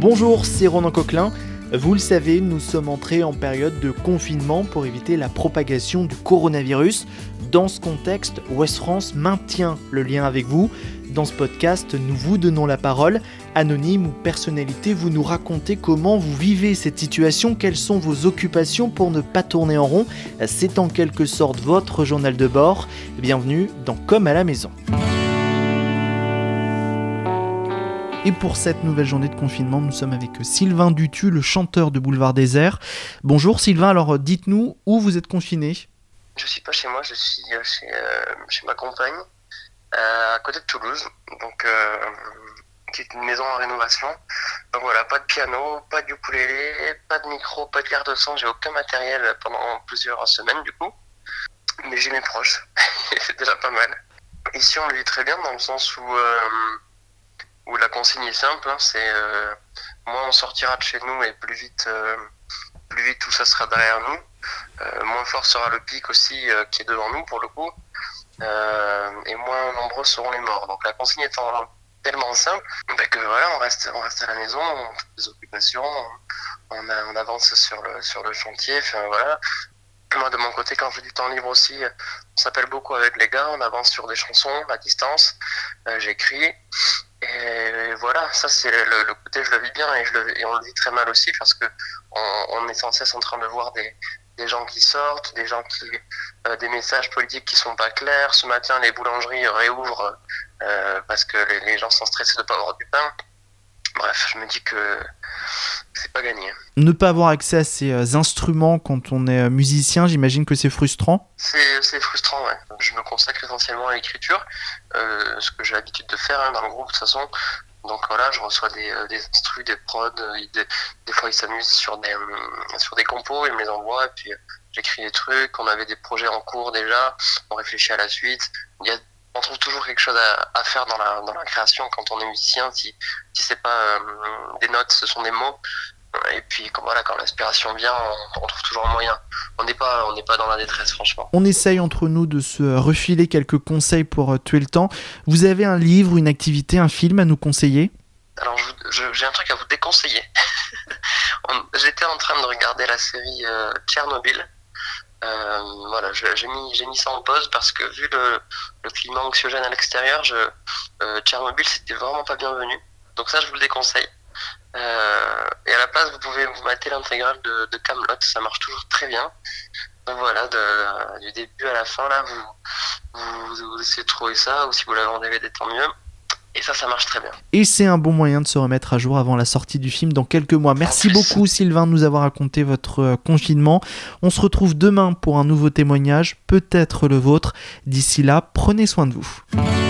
Bonjour, c'est Ronan Coquelin. Vous le savez, nous sommes entrés en période de confinement pour éviter la propagation du coronavirus. Dans ce contexte, West France maintient le lien avec vous. Dans ce podcast, nous vous donnons la parole. Anonyme ou personnalité, vous nous racontez comment vous vivez cette situation, quelles sont vos occupations pour ne pas tourner en rond. C'est en quelque sorte votre journal de bord. Bienvenue dans Comme à la maison. Et pour cette nouvelle journée de confinement, nous sommes avec Sylvain Dutu, le chanteur de Boulevard Désert. Bonjour Sylvain, alors dites-nous où vous êtes confiné Je suis pas chez moi, je suis euh, chez, euh, chez ma compagne, euh, à côté de Toulouse, donc qui est une maison en rénovation. Donc voilà, pas de piano, pas de ukulélé, pas de micro, pas de carte de son, j'ai aucun matériel pendant plusieurs semaines du coup. Mais j'ai mes proches, c'est déjà pas mal. Ici on le vit très bien dans le sens où où la consigne est simple, hein, c'est euh, moins on sortira de chez nous et plus vite, euh, plus vite tout ça sera derrière nous. Euh, moins fort sera le pic aussi qui est devant nous pour le coup, et moins nombreux seront les morts. Donc la consigne étant tellement simple, bah, que voilà, on reste, on reste à la maison, on fait des occupations, on, on avance sur le, sur le chantier, enfin voilà. Moi, de mon côté, quand j'ai du temps libre aussi, on s'appelle beaucoup avec les gars, on avance sur des chansons à distance, j'écris. Et voilà, ça c'est le, côté je le vis bien et, on le vit très mal aussi parce que on, est sans cesse en train de voir des, gens qui sortent, des gens qui euh, des messages politiques qui sont pas clairs. Ce matin, les boulangeries réouvrent euh, parce que les, les, gens sont stressés de pas avoir du pain. Bref, je me dis que pas gagné. Ne pas avoir accès à ces euh, instruments quand on est euh, musicien, j'imagine que c'est frustrant C'est frustrant, ouais. Je me consacre essentiellement à l'écriture, euh, ce que j'ai l'habitude de faire hein, dans le groupe de toute façon. Donc voilà, je reçois des, des instrus, des prods, des, des fois ils s'amusent sur des, sur des compos, ils me les envoient, et puis j'écris des trucs, on avait des projets en cours déjà, on réfléchit à la suite. Il y a on trouve toujours quelque chose à, faire dans la, dans la création quand on est musicien. Si, si c'est pas euh, des notes, ce sont des mots. Et puis quand, voilà, quand l'inspiration vient, on, trouve toujours un moyen. On n'est pas, on n'est pas dans la détresse, franchement. On essaye entre nous de se refiler quelques conseils pour euh, tuer le temps. Vous avez un livre, une activité, un film à nous conseiller? Alors j'ai un truc à vous déconseiller. J'étais en train de regarder la série euh, Tchernobyl euh, voilà, j'ai mis, j'ai mis ça en pause parce que vu le, le climat anxiogène à l'extérieur, euh, Tchernobyl c'était vraiment pas bienvenu. Donc ça, je vous le déconseille. Euh, et à la place, vous pouvez vous mater l'intégrale de, de Camelot, ça marche toujours très bien. Donc voilà, de, du début à la fin, là, vous, vous, vous essayez de trouver ça, ou si vous l'avez en DVD, tant mieux. Et ça, ça marche très bien. Et c'est un bon moyen de se remettre à jour avant la sortie du film dans quelques mois. Merci beaucoup Sylvain de nous avoir raconté votre euh, confinement. On se retrouve demain pour un nouveau témoignage, peut-être le vôtre. D'ici là, prenez soin de vous.